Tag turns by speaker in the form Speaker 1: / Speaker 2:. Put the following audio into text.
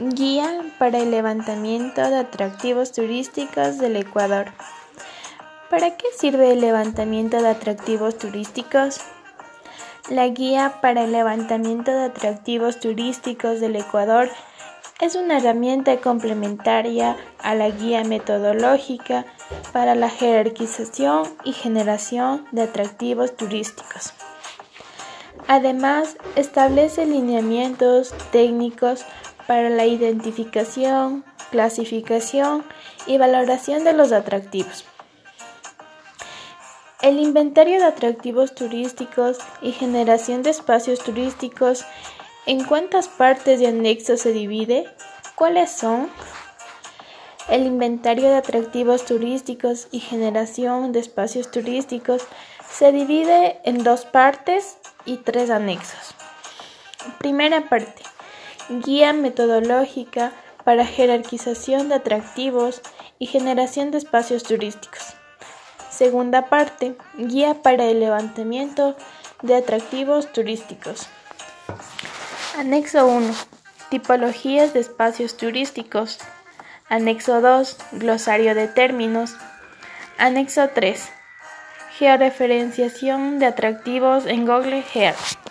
Speaker 1: Guía para el levantamiento de atractivos turísticos del Ecuador. ¿Para qué sirve el levantamiento de atractivos turísticos? La guía para el levantamiento de atractivos turísticos del Ecuador es una herramienta complementaria a la guía metodológica para la jerarquización y generación de atractivos turísticos. Además, establece lineamientos técnicos para la identificación, clasificación y valoración de los atractivos. El inventario de atractivos turísticos y generación de espacios turísticos, ¿en cuántas partes y anexos se divide? ¿Cuáles son? El inventario de atractivos turísticos y generación de espacios turísticos se divide en dos partes y tres anexos. Primera parte Guía metodológica para jerarquización de atractivos y generación de espacios turísticos. Segunda parte, guía para el levantamiento de atractivos turísticos. Anexo 1. Tipologías de espacios turísticos. Anexo 2. Glosario de términos. Anexo 3. Georreferenciación de atractivos en Google Earth.